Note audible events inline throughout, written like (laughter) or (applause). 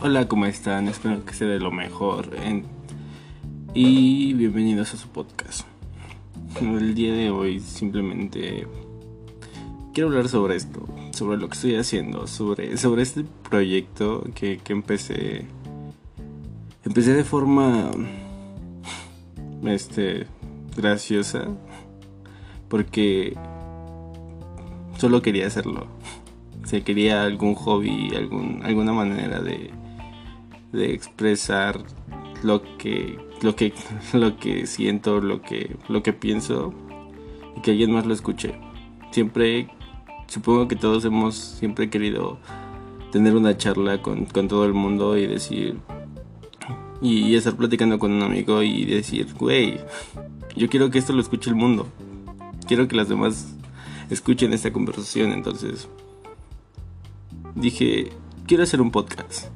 Hola, ¿cómo están? Espero que sea de lo mejor. Y bienvenidos a su podcast. El día de hoy simplemente quiero hablar sobre esto, sobre lo que estoy haciendo, sobre, sobre este proyecto que, que empecé. Empecé de forma este graciosa porque solo quería hacerlo. Se quería algún hobby, algún, alguna manera de, de expresar lo que lo que (laughs) lo que siento, lo que lo que pienso y que alguien más lo escuche. Siempre supongo que todos hemos siempre querido tener una charla con, con todo el mundo y decir y, estar platicando con un amigo y decir, güey, yo quiero que esto lo escuche el mundo. Quiero que las demás escuchen esta conversación, entonces dije, quiero hacer un podcast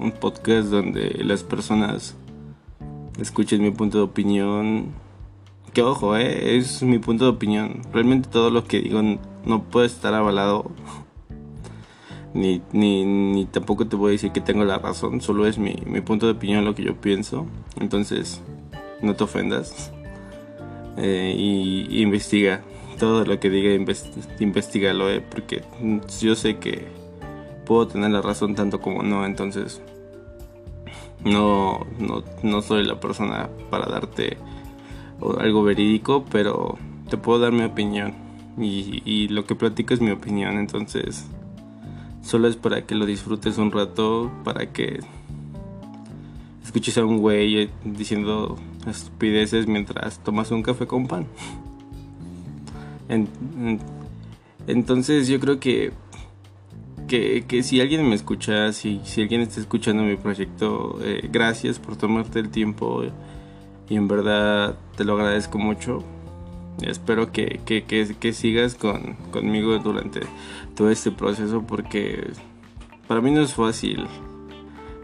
un podcast donde las personas escuchen mi punto de opinión. Que ojo, eh, es mi punto de opinión. Realmente todo lo que digo no puede estar avalado. (laughs) Ni, ni, ni tampoco te voy a decir que tengo la razón. Solo es mi, mi punto de opinión, lo que yo pienso. Entonces, no te ofendas. (laughs) Eh, y, investiga. Todo lo que diga, investigalo, eh, porque yo sé que puedo tener la razón tanto como no. Entonces, no, no, no soy la persona para darte algo verídico, pero te puedo dar mi opinión. Y, lo que platico es mi opinión, entonces solo es para que lo disfrutes un rato, para que escuches a un güey diciendo estupideces mientras tomas un café con pan. entonces yo creo que que, si alguien me escucha, si, si alguien está escuchando mi proyecto, eh, gracias por tomarte el tiempo y en verdad te lo agradezco mucho. Espero que, que, sigas con, conmigo durante todo este proceso porque para mí no es fácil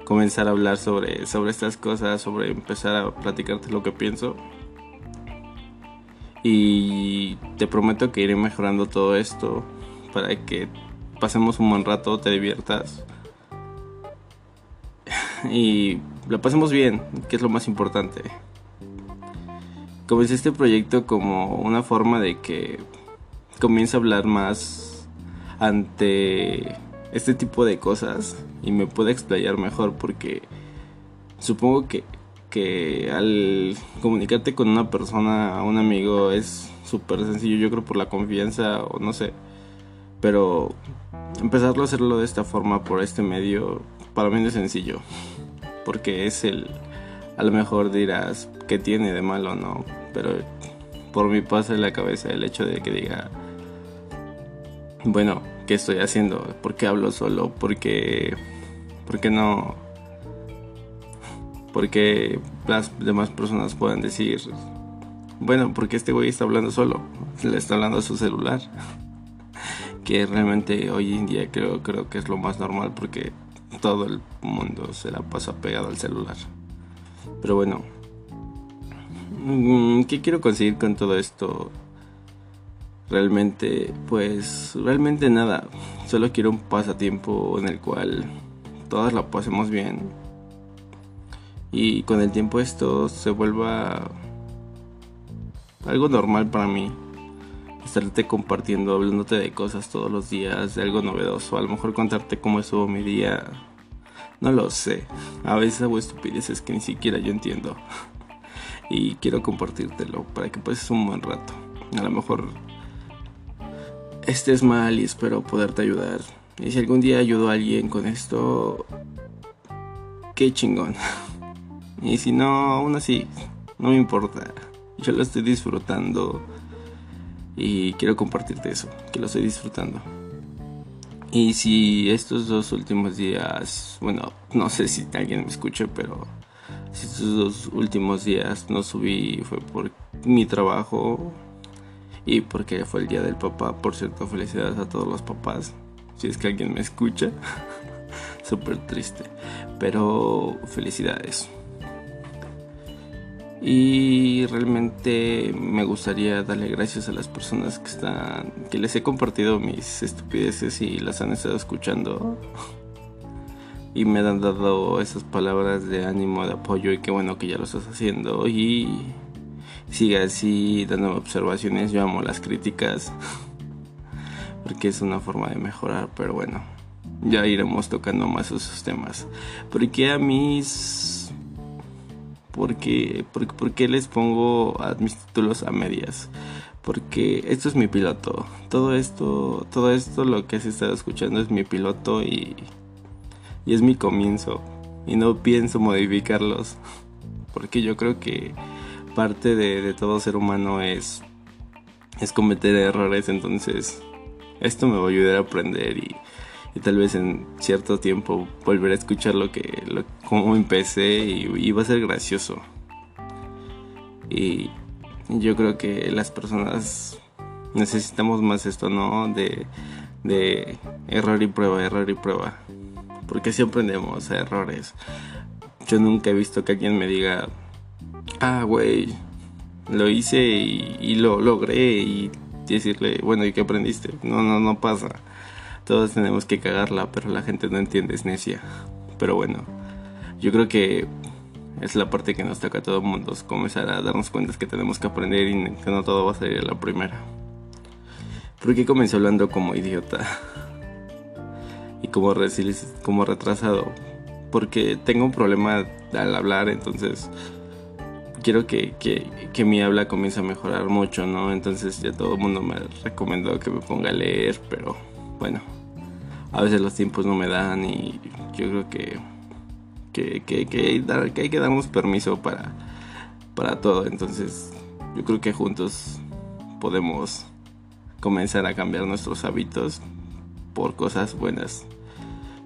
comenzar a hablar sobre, sobre estas cosas, sobre empezar a platicarte lo que pienso. Y te prometo que iré mejorando todo esto para que pasemos un buen rato, te diviertas (laughs) y lo pasemos bien, que es lo más importante. Comencé este proyecto como una forma de que comience a hablar más ante este tipo de cosas y me pueda explayar mejor porque supongo que, que al comunicarte con una persona, un amigo, es súper sencillo, yo creo por la confianza o no sé, pero empezarlo a hacerlo de esta forma por este medio para mí no es sencillo porque es el a lo mejor dirás que tiene de malo no pero por mi pasa en la cabeza el hecho de que diga bueno qué estoy haciendo por qué hablo solo porque porque no porque las demás personas puedan decir bueno porque este güey está hablando solo le está hablando a su celular que realmente hoy en día creo, creo que es lo más normal porque todo el mundo se la pasa pegado al celular. Pero bueno, mm, ¿qué quiero conseguir con todo esto? Realmente, pues, realmente nada. Solo quiero un pasatiempo en el cual todas la pasemos bien. Y con el tiempo esto se vuelva algo normal para mí estarte compartiendo, hablándote de cosas todos los días, de algo novedoso, a lo mejor contarte cómo estuvo mi día. No lo sé. A veces hago estupideces que ni siquiera yo entiendo. (laughs) Y quiero compartírtelo para que pases un buen rato. A lo mejor estés mal y espero poderte ayudar. Y si algún día ayudo a alguien con esto, qué chingón. (laughs) Y si no, aún así, no me importa. Yo lo estoy disfrutando y quiero compartirte eso, que lo estoy disfrutando. Y si estos dos últimos días, bueno, no sé si alguien me escucha, pero si estos dos últimos días no subí fue por mi trabajo y porque fue el día del papá. Por cierto, felicidades a todos los papás. Si es que alguien me escucha, (laughs) súper triste. Pero felicidades. Y realmente me gustaría darle gracias a las personas que están, que les he compartido mis estupideces y las han estado escuchando. y me han dado esas palabras de ánimo, de apoyo y qué bueno que ya lo estás haciendo y siga así dándome observaciones. Yo amo las críticas (laughs) porque es una forma de mejorar, pero bueno, ya iremos tocando más esos temas. Porque a mis... Porque, porque, porque les pongo mis títulos a medias? Porque esto es mi piloto. Todo esto, todo esto lo que has estado escuchando es mi piloto y y es mi comienzo y no pienso modificarlos (laughs) porque yo creo que parte de, todo ser humano es es cometer errores entonces esto me va a ayudar a aprender y, tal vez en cierto tiempo volver a escuchar lo que lo, cómo empecé y, va a ser gracioso y yo creo que las personas necesitamos más esto no de de error y prueba error y prueba porque así aprendemos a errores. Yo nunca he visto que alguien me diga, ah, güey, lo hice y, lo logré y decirle, bueno, ¿y qué aprendiste? No, no, no pasa. Todos tenemos que cagarla, pero la gente no entiende, es necia. Pero bueno, yo creo que es la parte que nos toca a todo el mundo, comenzar a darnos cuenta que tenemos que aprender y que no todo va a salir a la primera. ¿Por qué comencé hablando como idiota? y como, retrasado. Porque tengo un problema al hablar, entonces quiero que, que, mi habla comience a mejorar mucho, ¿no? Entonces ya todo el mundo me recomendó que me ponga a leer, pero bueno, a veces los tiempos no me dan y yo creo que, que, que, que, hay, que hay que darnos permiso para, para todo. Entonces yo creo que juntos podemos comenzar a cambiar nuestros hábitos por cosas buenas.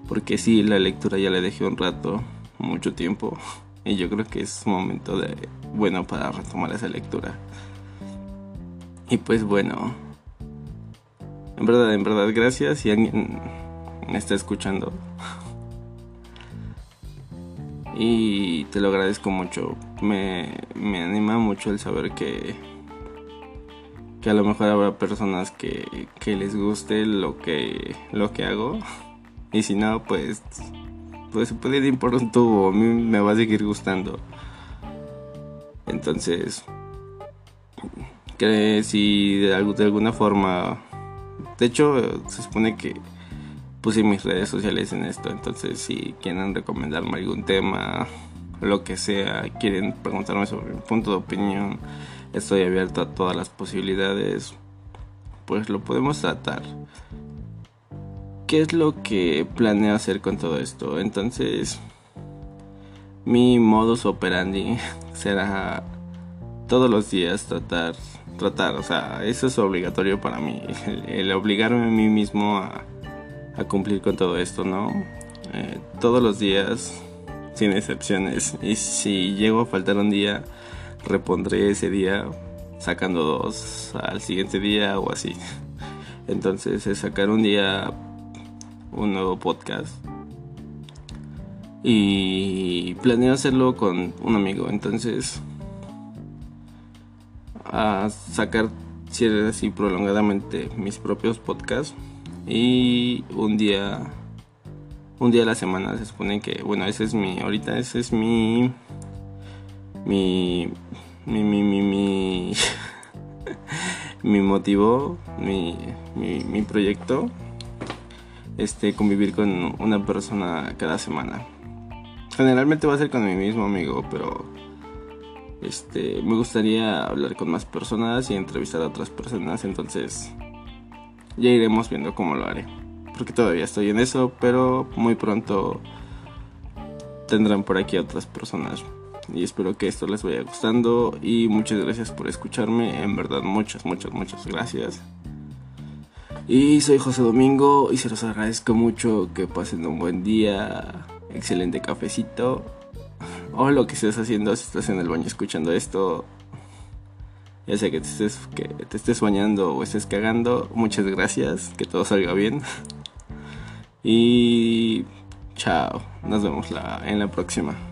Porque sí, la lectura ya le dejé un rato, mucho tiempo. (laughs) Y yo creo que es un momento de bueno para retomar esa lectura. Y pues bueno. En verdad, en verdad, gracias alguien me está escuchando. Y te lo agradezco mucho. Me, me anima mucho el saber que que a lo mejor habrá personas que, que les guste lo que, lo que hago. Y si no, pues, pues se puede ir por un tubo. A mí me va a seguir gustando. Entonces, que si de, de alguna forma... De hecho, se supone que puse mis redes sociales en esto. Entonces, si quieren recomendarme algún tema, lo que sea, quieren preguntarme sobre mi punto de opinión estoy abierto a todas las posibilidades, pues lo podemos tratar. ¿Qué es lo que planeo hacer con todo esto? Entonces, mi modus operandi (laughs) será todos los días tratar, tratar, o sea, eso es obligatorio para mí, el, obligarme a mí mismo a, cumplir con todo esto, ¿no? Eh, todos los días, sin excepciones, y si llego a faltar un día, repondré ese día sacando dos al siguiente día o así. Entonces es sacar un día un nuevo podcast. Y planeo hacerlo con un amigo. Entonces a sacar así prolongadamente mis propios podcasts. Y un día un día a la semana se supone que bueno ese es mi ahorita ese es mi mi, mi, mi, mi, mi, (laughs) mi motivo, mi, mi, mi proyecto, este, convivir con una persona cada semana. Generalmente va a ser con mi mismo amigo, pero este, me gustaría hablar con más personas y entrevistar a otras personas, entonces ya iremos viendo cómo lo haré. Porque todavía estoy en eso, pero muy pronto tendrán por aquí otras personas y espero que esto les vaya gustando y muchas gracias por escucharme, en verdad muchas, muchas, muchas gracias. Y soy José Domingo y se los agradezco mucho que pasen un buen día, excelente cafecito (laughs) o lo que estés haciendo si estás en el baño escuchando esto. Ya sea que te estés, que te estés bañando o estés cagando, muchas gracias, que todo salga bien. Y chao, nos vemos la, en la próxima.